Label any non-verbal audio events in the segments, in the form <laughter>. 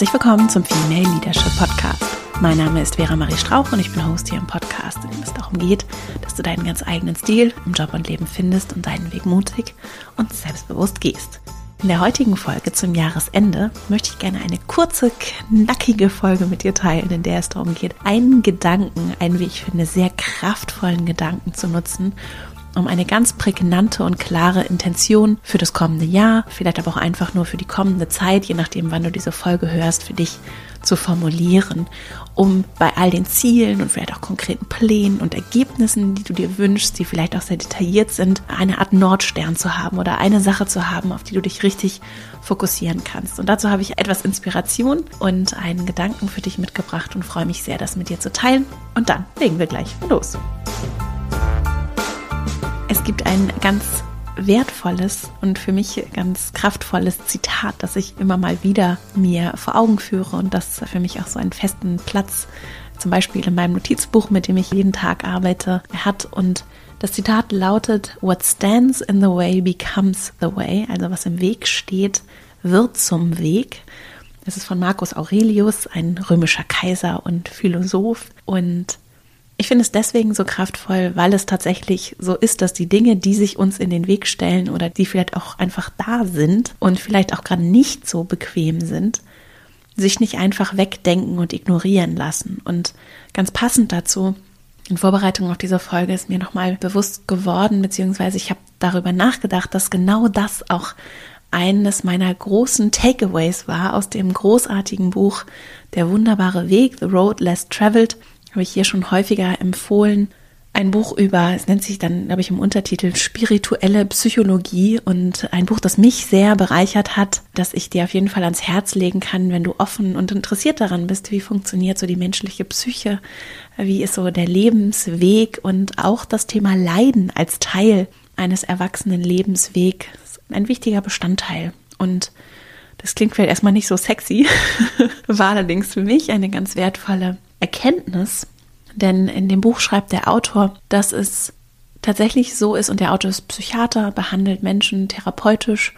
Herzlich willkommen zum Female Leadership Podcast. Mein Name ist Vera Marie Strauch und ich bin Host hier im Podcast, in dem es darum geht, dass du deinen ganz eigenen Stil im Job und Leben findest und deinen Weg mutig und selbstbewusst gehst. In der heutigen Folge zum Jahresende möchte ich gerne eine kurze, knackige Folge mit dir teilen, in der es darum geht, einen Gedanken, einen, wie ich finde, sehr kraftvollen Gedanken zu nutzen, um eine ganz prägnante und klare Intention für das kommende Jahr, vielleicht aber auch einfach nur für die kommende Zeit, je nachdem, wann du diese Folge hörst, für dich zu formulieren, um bei all den Zielen und vielleicht auch konkreten Plänen und Ergebnissen, die du dir wünschst, die vielleicht auch sehr detailliert sind, eine Art Nordstern zu haben oder eine Sache zu haben, auf die du dich richtig fokussieren kannst. Und dazu habe ich etwas Inspiration und einen Gedanken für dich mitgebracht und freue mich sehr, das mit dir zu teilen. Und dann legen wir gleich los. Es gibt ein ganz wertvolles und für mich ganz kraftvolles Zitat, das ich immer mal wieder mir vor Augen führe und das für mich auch so einen festen Platz zum Beispiel in meinem Notizbuch, mit dem ich jeden Tag arbeite, hat. Und das Zitat lautet, What stands in the way becomes the way. Also was im Weg steht, wird zum Weg. Das ist von Marcus Aurelius, ein römischer Kaiser und Philosoph. Und ich finde es deswegen so kraftvoll, weil es tatsächlich so ist, dass die Dinge, die sich uns in den Weg stellen oder die vielleicht auch einfach da sind und vielleicht auch gerade nicht so bequem sind, sich nicht einfach wegdenken und ignorieren lassen. Und ganz passend dazu, in Vorbereitung auf diese Folge ist mir nochmal bewusst geworden, beziehungsweise ich habe darüber nachgedacht, dass genau das auch eines meiner großen Takeaways war aus dem großartigen Buch Der wunderbare Weg, The Road Less Traveled habe ich hier schon häufiger empfohlen. Ein Buch über, es nennt sich dann, glaube ich, im Untertitel Spirituelle Psychologie und ein Buch, das mich sehr bereichert hat, das ich dir auf jeden Fall ans Herz legen kann, wenn du offen und interessiert daran bist, wie funktioniert so die menschliche Psyche, wie ist so der Lebensweg und auch das Thema Leiden als Teil eines erwachsenen Lebenswegs ein wichtiger Bestandteil. Und das klingt vielleicht erstmal nicht so sexy, <laughs> war allerdings für mich eine ganz wertvolle Erkenntnis, denn in dem Buch schreibt der Autor, dass es tatsächlich so ist, und der Autor ist Psychiater, behandelt Menschen therapeutisch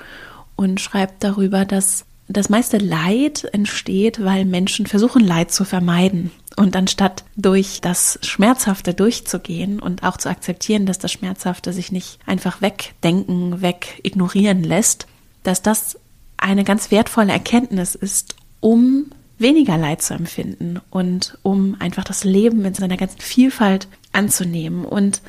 und schreibt darüber, dass das meiste Leid entsteht, weil Menschen versuchen, Leid zu vermeiden. Und anstatt durch das Schmerzhafte durchzugehen und auch zu akzeptieren, dass das Schmerzhafte sich nicht einfach wegdenken, weg ignorieren lässt, dass das eine ganz wertvolle Erkenntnis ist, um weniger Leid zu empfinden und um einfach das Leben in seiner ganzen Vielfalt anzunehmen. Und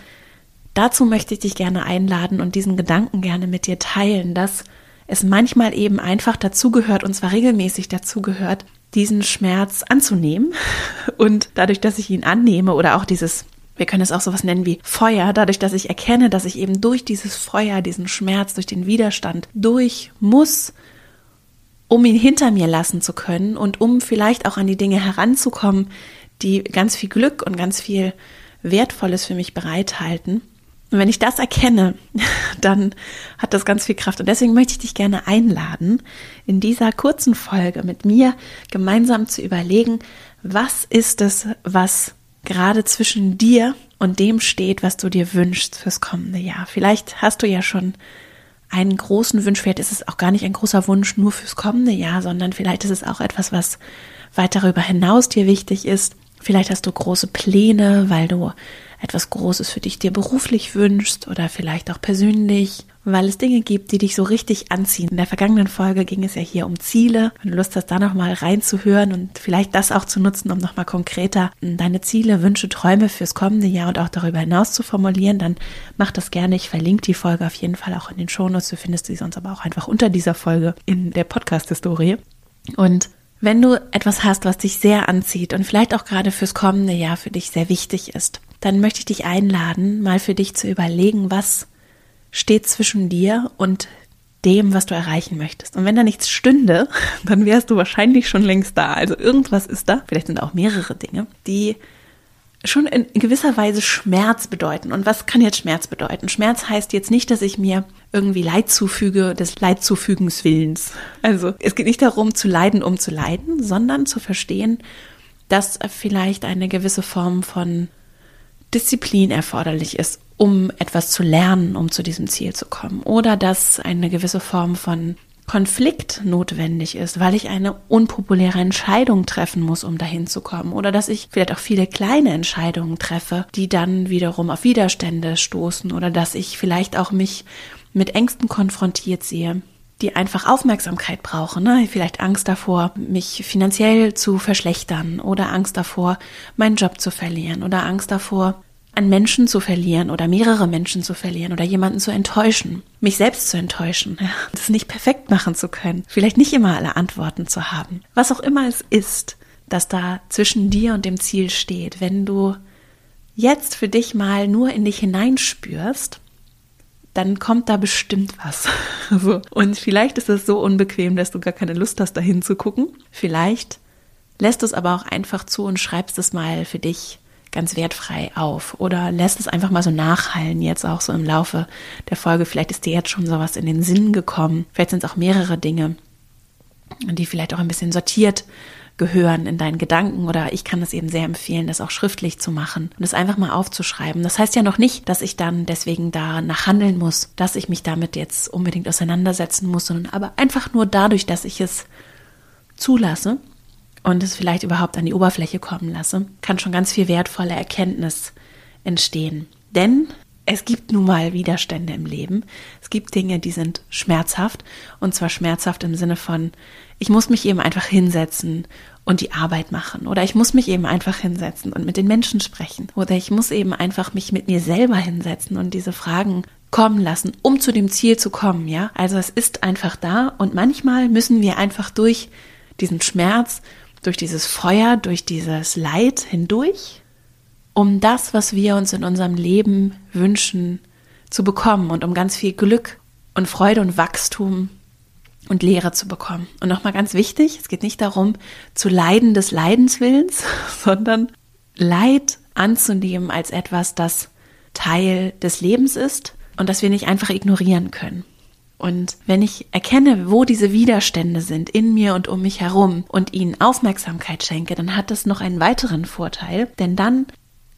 dazu möchte ich dich gerne einladen und diesen Gedanken gerne mit dir teilen, dass es manchmal eben einfach dazugehört, und zwar regelmäßig dazugehört, diesen Schmerz anzunehmen. <laughs> Und dadurch, dass ich ihn annehme oder auch dieses wir können es auch sowas nennen wie Feuer, dadurch, dass ich erkenne, dass ich eben durch dieses Feuer, diesen Schmerz, durch den Widerstand durch muss, um ihn hinter mir lassen zu können und um vielleicht auch an die Dinge heranzukommen, die ganz viel Glück und ganz viel Wertvolles für mich bereithalten. Und wenn ich das erkenne, <laughs> dann hat das ganz viel Kraft. Und deswegen möchte ich dich gerne einladen, in dieser kurzen Folge mit mir gemeinsam zu überlegen, was ist es, was gerade zwischen dir und dem steht, was du dir wünschst fürs kommende Jahr. Vielleicht hast du ja schon einen großen Wunsch, vielleicht ist es auch gar nicht ein großer Wunsch nur fürs kommende Jahr, sondern vielleicht ist es auch etwas, was weit darüber hinaus dir wichtig ist. Vielleicht hast du große Pläne, weil du etwas Großes für dich dir beruflich wünschst oder vielleicht auch persönlich, weil es Dinge gibt, die dich so richtig anziehen. In der vergangenen Folge ging es ja hier um Ziele. Wenn du Lust hast, da nochmal reinzuhören und vielleicht das auch zu nutzen, um nochmal konkreter deine Ziele, Wünsche, Träume fürs kommende Jahr und auch darüber hinaus zu formulieren, dann mach das gerne. Ich verlinke die Folge auf jeden Fall auch in den Shownotes. Du findest sie sonst aber auch einfach unter dieser Folge in der Podcast-Historie. Und wenn du etwas hast, was dich sehr anzieht und vielleicht auch gerade fürs kommende Jahr für dich sehr wichtig ist, dann möchte ich dich einladen, mal für dich zu überlegen, was steht zwischen dir und dem, was du erreichen möchtest. Und wenn da nichts stünde, <laughs> dann wärst du wahrscheinlich schon längst da. Also irgendwas ist da, vielleicht sind auch mehrere Dinge, die schon in gewisser Weise Schmerz bedeuten. Und was kann jetzt Schmerz bedeuten? Schmerz heißt jetzt nicht, dass ich mir irgendwie Leid zufüge, des Leidzufügens Willens. Also es geht nicht darum zu leiden, um zu leiden, sondern zu verstehen, dass vielleicht eine gewisse Form von Disziplin erforderlich ist, um etwas zu lernen, um zu diesem Ziel zu kommen. Oder dass eine gewisse Form von Konflikt notwendig ist, weil ich eine unpopuläre Entscheidung treffen muss, um dahin zu kommen. Oder dass ich vielleicht auch viele kleine Entscheidungen treffe, die dann wiederum auf Widerstände stoßen. Oder dass ich vielleicht auch mich mit Ängsten konfrontiert sehe, die einfach Aufmerksamkeit brauchen. Ne? Vielleicht Angst davor, mich finanziell zu verschlechtern oder Angst davor, meinen Job zu verlieren oder Angst davor, einen Menschen zu verlieren oder mehrere Menschen zu verlieren oder jemanden zu enttäuschen, mich selbst zu enttäuschen, ja, das nicht perfekt machen zu können, vielleicht nicht immer alle Antworten zu haben. Was auch immer es ist, das da zwischen dir und dem Ziel steht, wenn du jetzt für dich mal nur in dich hineinspürst, dann kommt da bestimmt was. <laughs> so. Und vielleicht ist es so unbequem, dass du gar keine Lust hast, dahin zu gucken. Vielleicht lässt du es aber auch einfach zu und schreibst es mal für dich ganz wertfrei auf oder lässt es einfach mal so nachhallen jetzt auch so im Laufe der Folge. Vielleicht ist dir jetzt schon sowas in den Sinn gekommen. Vielleicht sind es auch mehrere Dinge, die vielleicht auch ein bisschen sortiert gehören in deinen Gedanken oder ich kann es eben sehr empfehlen, das auch schriftlich zu machen und es einfach mal aufzuschreiben. Das heißt ja noch nicht, dass ich dann deswegen danach handeln muss, dass ich mich damit jetzt unbedingt auseinandersetzen muss, sondern aber einfach nur dadurch, dass ich es zulasse und es vielleicht überhaupt an die Oberfläche kommen lasse, kann schon ganz viel wertvolle Erkenntnis entstehen. Denn es gibt nun mal Widerstände im Leben. Es gibt Dinge, die sind schmerzhaft. Und zwar schmerzhaft im Sinne von, ich muss mich eben einfach hinsetzen und die Arbeit machen. Oder ich muss mich eben einfach hinsetzen und mit den Menschen sprechen. Oder ich muss eben einfach mich mit mir selber hinsetzen und diese Fragen kommen lassen, um zu dem Ziel zu kommen, ja? Also es ist einfach da und manchmal müssen wir einfach durch diesen Schmerz durch dieses Feuer, durch dieses Leid hindurch, um das, was wir uns in unserem Leben wünschen, zu bekommen und um ganz viel Glück und Freude und Wachstum und Lehre zu bekommen. Und nochmal ganz wichtig, es geht nicht darum, zu leiden des Leidenswillens, <laughs> sondern Leid anzunehmen als etwas, das Teil des Lebens ist und das wir nicht einfach ignorieren können. Und wenn ich erkenne, wo diese Widerstände sind in mir und um mich herum und ihnen Aufmerksamkeit schenke, dann hat das noch einen weiteren Vorteil, denn dann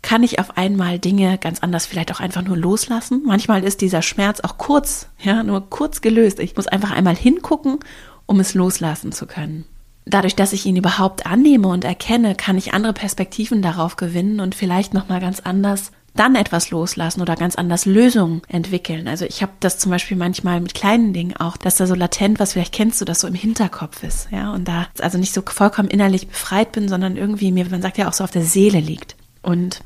kann ich auf einmal Dinge ganz anders vielleicht auch einfach nur loslassen. Manchmal ist dieser Schmerz auch kurz, ja, nur kurz gelöst. Ich muss einfach einmal hingucken, um es loslassen zu können. Dadurch, dass ich ihn überhaupt annehme und erkenne, kann ich andere Perspektiven darauf gewinnen und vielleicht noch mal ganz anders dann etwas loslassen oder ganz anders Lösungen entwickeln. Also ich habe das zum Beispiel manchmal mit kleinen Dingen auch, dass da so latent, was vielleicht kennst du, das so im Hinterkopf ist, ja, und da also nicht so vollkommen innerlich befreit bin, sondern irgendwie mir, man sagt ja auch so auf der Seele liegt. Und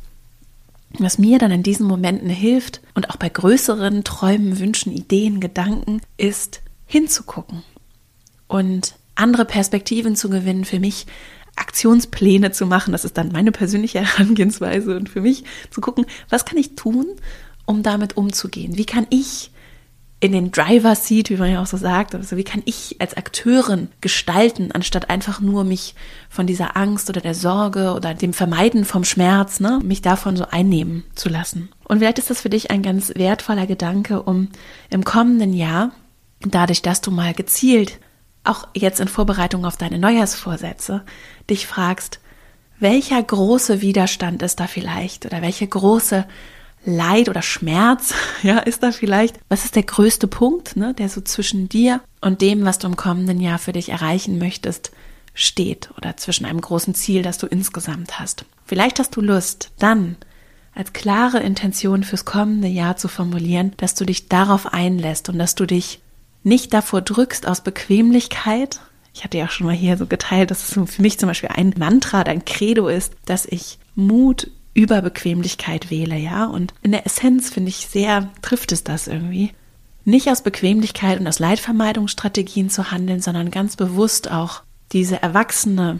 was mir dann in diesen Momenten hilft und auch bei größeren Träumen, Wünschen, Ideen, Gedanken, ist hinzugucken und andere Perspektiven zu gewinnen für mich, Aktionspläne zu machen. Das ist dann meine persönliche <laughs> Herangehensweise und für mich zu gucken, was kann ich tun, um damit umzugehen? Wie kann ich in den Driver Seat, wie man ja auch so sagt, also wie kann ich als Akteurin gestalten, anstatt einfach nur mich von dieser Angst oder der Sorge oder dem Vermeiden vom Schmerz, ne, mich davon so einnehmen zu lassen. Und vielleicht ist das für dich ein ganz wertvoller Gedanke, um im kommenden Jahr, dadurch, dass du mal gezielt auch jetzt in Vorbereitung auf deine Neujahrsvorsätze, dich fragst, welcher große Widerstand ist da vielleicht oder welche große Leid oder Schmerz, <laughs> ja, ist da vielleicht? Was ist der größte Punkt, ne, der so zwischen dir und dem, was du im kommenden Jahr für dich erreichen möchtest, steht oder zwischen einem großen Ziel, das du insgesamt hast? Vielleicht hast du Lust, dann als klare Intention fürs kommende Jahr zu formulieren, dass du dich darauf einlässt und dass du dich nicht davor drückst aus Bequemlichkeit. Ich hatte ja schon mal hier so geteilt, dass es für mich zum Beispiel ein Mantra, ein Credo ist, dass ich Mut über Bequemlichkeit wähle, ja. Und in der Essenz finde ich sehr, trifft es das irgendwie. Nicht aus Bequemlichkeit und aus Leidvermeidungsstrategien zu handeln, sondern ganz bewusst auch diese erwachsene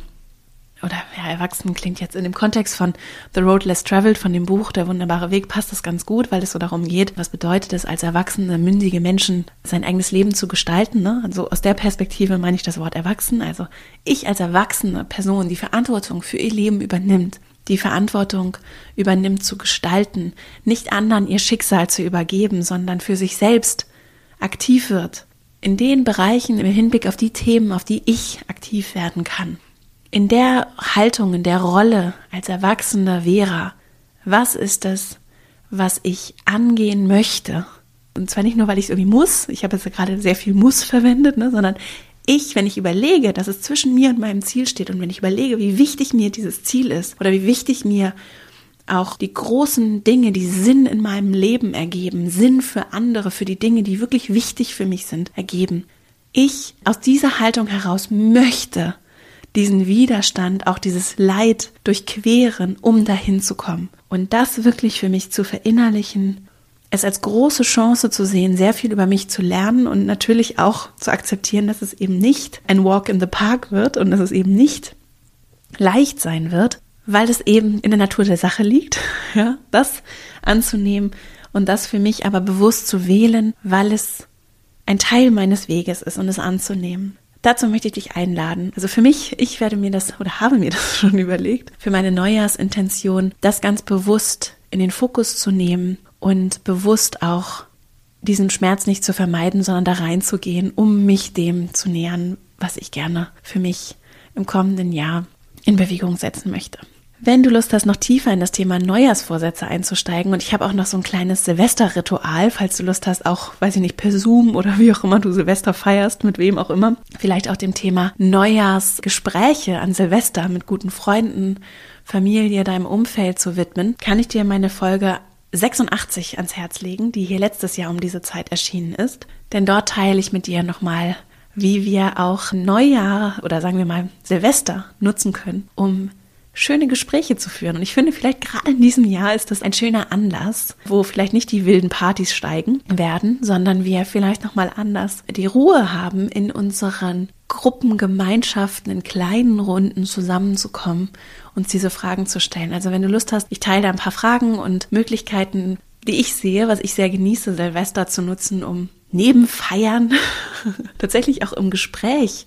oder ja, erwachsen klingt jetzt in dem Kontext von The Road Less Traveled, von dem Buch Der wunderbare Weg, passt das ganz gut, weil es so darum geht, was bedeutet es, als erwachsene, mündige Menschen sein eigenes Leben zu gestalten. Ne? Also aus der Perspektive meine ich das Wort erwachsen. Also ich als erwachsene Person, die Verantwortung für ihr Leben übernimmt, die Verantwortung übernimmt zu gestalten, nicht anderen ihr Schicksal zu übergeben, sondern für sich selbst aktiv wird. In den Bereichen im Hinblick auf die Themen, auf die ich aktiv werden kann in der Haltung, in der Rolle als erwachsener Vera, was ist es, was ich angehen möchte Und zwar nicht nur, weil ich es irgendwie muss, ich habe jetzt gerade sehr viel muss verwendet, ne, sondern ich, wenn ich überlege, dass es zwischen mir und meinem Ziel steht und wenn ich überlege, wie wichtig mir dieses Ziel ist oder wie wichtig mir auch die großen Dinge, die Sinn in meinem Leben ergeben, Sinn für andere, für die Dinge, die wirklich wichtig für mich sind, ergeben. Ich aus dieser Haltung heraus möchte diesen Widerstand, auch dieses Leid durchqueren, um dahin zu kommen. Und das wirklich für mich zu verinnerlichen, es als große Chance zu sehen, sehr viel über mich zu lernen und natürlich auch zu akzeptieren, dass es eben nicht ein Walk in the Park wird und dass es eben nicht leicht sein wird, weil es eben in der Natur der Sache liegt, <laughs> ja, das anzunehmen und das für mich aber bewusst zu wählen, weil es ein Teil meines Weges ist und es anzunehmen. Dazu möchte ich dich einladen. Also für mich, ich werde mir das oder habe mir <laughs> das schon überlegt, für meine Neujahrsintention, das ganz bewusst in den Fokus zu nehmen und bewusst auch diesen Schmerz nicht zu vermeiden, sondern da reinzugehen, um mich dem zu nähern, was ich gerne für mich im kommenden Jahr in Bewegung setzen möchte. Wenn du Lust hast, noch tiefer in das Thema Neujahrsvorsätze einzusteigen und ich habe auch noch so ein kleines Silvesterritual, falls du Lust hast, auch, weiß ich nicht, per Zoom oder wie auch immer du Silvester feierst, mit wem auch immer, vielleicht auch dem Thema Neujahrsgespräche an Silvester mit guten Freunden, Familie, deinem Umfeld zu widmen, kann ich dir meine Folge 86 ans Herz legen, die hier letztes Jahr um diese Zeit erschienen ist. Denn dort teile ich mit dir nochmal, wie wir auch Neujahr oder sagen wir mal Silvester nutzen können, um schöne Gespräche zu führen. Und ich finde, vielleicht gerade in diesem Jahr ist das ein schöner Anlass, wo vielleicht nicht die wilden Partys steigen werden, sondern wir vielleicht nochmal anders die Ruhe haben, in unseren Gruppengemeinschaften, in kleinen Runden zusammenzukommen, uns diese Fragen zu stellen. Also wenn du Lust hast, ich teile ein paar Fragen und Möglichkeiten, die ich sehe, was ich sehr genieße, Silvester zu nutzen, um neben Feiern <laughs> tatsächlich auch im Gespräch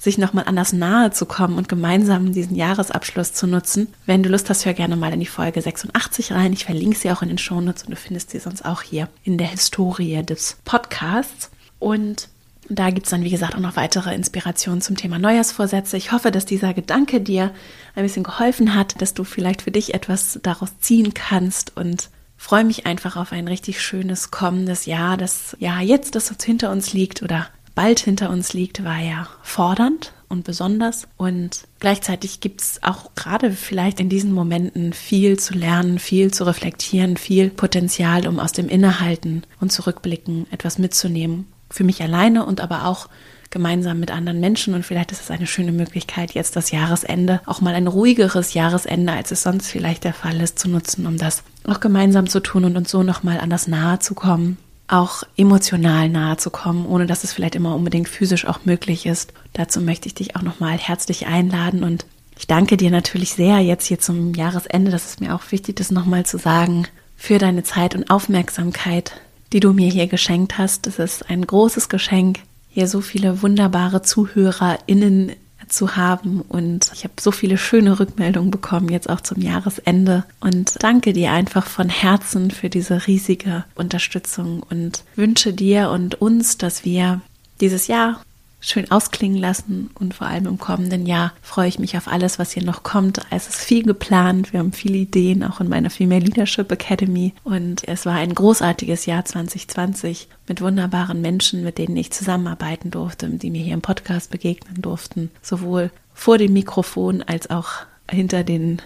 sich nochmal anders nahe zu kommen und gemeinsam diesen Jahresabschluss zu nutzen. Wenn du Lust hast, hör gerne mal in die Folge 86 rein. Ich verlinke sie auch in den Shownotes und du findest sie sonst auch hier in der Historie des Podcasts. Und da gibt's dann, wie gesagt, auch noch weitere Inspirationen zum Thema Neujahrsvorsätze. Ich hoffe, dass dieser Gedanke dir ein bisschen geholfen hat, dass du vielleicht für dich etwas daraus ziehen kannst und freue mich einfach auf ein richtig schönes kommendes Jahr. Das Jahr jetzt, das uns hinter uns liegt oder bald hinter uns liegt, war ja fordernd und besonders. Und gleichzeitig gibt es auch gerade vielleicht in diesen Momenten viel zu lernen, viel zu reflektieren, viel Potenzial, um aus dem Innehalten und Zurückblicken etwas mitzunehmen. Für mich alleine und aber auch gemeinsam mit anderen Menschen und vielleicht ist es eine schöne Möglichkeit, jetzt das Jahresende, auch mal ein ruhigeres Jahresende, als es sonst vielleicht der Fall ist, zu nutzen, um das auch gemeinsam zu tun und uns so nochmal an das Nahe zu kommen auch emotional nahe zu kommen, ohne dass es vielleicht immer unbedingt physisch auch möglich ist. Dazu möchte ich dich auch nochmal herzlich einladen und ich danke dir natürlich sehr jetzt hier zum Jahresende, das ist mir auch wichtig, das nochmal zu sagen, für deine Zeit und Aufmerksamkeit, die du mir hier geschenkt hast. Es ist ein großes Geschenk, hier so viele wunderbare ZuhörerInnen zu haben. Und ich habe so viele schöne Rückmeldungen bekommen, jetzt auch zum Jahresende. Und danke dir einfach von Herzen für diese riesige Unterstützung und wünsche dir und uns, dass wir dieses Jahr schön ausklingen lassen und vor allem im kommenden Jahr freue ich mich auf alles, was hier noch kommt. Es ist viel geplant, wir haben viele Ideen, auch in meiner Female Leadership Academy und es war ein großartiges Jahr 2020 mit wunderbaren Menschen, mit denen ich zusammenarbeiten durfte, die mir hier im Podcast begegnen durften, sowohl vor dem Mikrofon als auch hinter den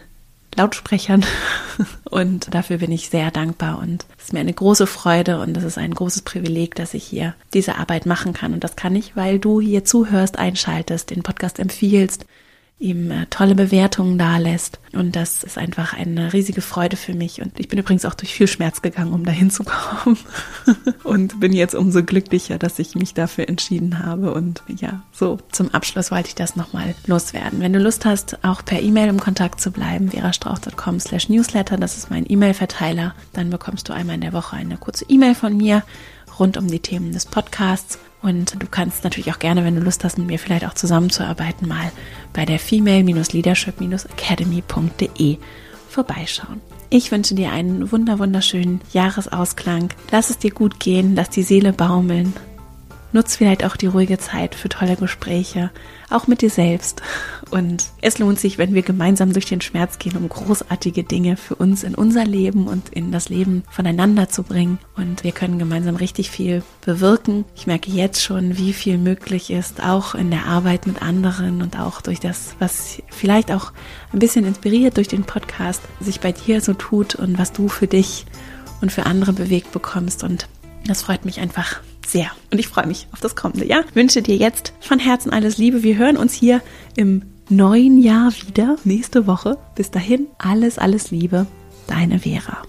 Lautsprechern. <laughs> Und dafür bin ich sehr dankbar und es ist mir eine große Freude und es ist ein großes Privileg, dass ich hier diese Arbeit machen kann. Und das kann ich, weil du hier zuhörst, einschaltest, den Podcast empfiehlst, ihm äh, tolle Bewertungen dalässt. Und das ist einfach eine riesige Freude für mich. Und ich bin übrigens auch durch viel Schmerz gegangen, um dahin zu kommen. <laughs> und bin jetzt umso glücklicher, dass ich mich dafür entschieden habe. Und ja, so zum Abschluss wollte ich das nochmal loswerden. Wenn du Lust hast, auch per E-Mail im Kontakt zu bleiben, verastrauch.com slash newsletter, das ist mein E-Mail-Verteiler, dann bekommst du einmal in der Woche eine kurze E-Mail von mir rund um die Themen des Podcasts. Und du kannst natürlich auch gerne, wenn du Lust hast, mit mir vielleicht auch zusammenzuarbeiten, mal bei der female-leadership-academy.de vorbeischauen. Ich wünsche dir einen wunder wunderschönen Jahresausklang. Lass es dir gut gehen, lass die Seele baumeln. Nutz vielleicht auch die ruhige Zeit für tolle Gespräche, auch mit dir selbst. Und es lohnt sich, wenn wir gemeinsam durch den Schmerz gehen, um großartige Dinge für uns in unser Leben und in das Leben voneinander zu bringen. Und wir können gemeinsam richtig viel bewirken. Ich merke jetzt schon, wie viel möglich ist, auch in der Arbeit mit anderen und auch durch das, was vielleicht auch ein bisschen inspiriert durch den Podcast sich bei dir so tut und was du für dich und für andere bewegt bekommst. Und das freut mich einfach sehr. Und ich freue mich auf das kommende Jahr. wünsche dir jetzt von Herzen alles Liebe. Wir hören uns hier im neuen Jahr wieder nächste Woche. Bis dahin alles, alles Liebe. Deine Vera.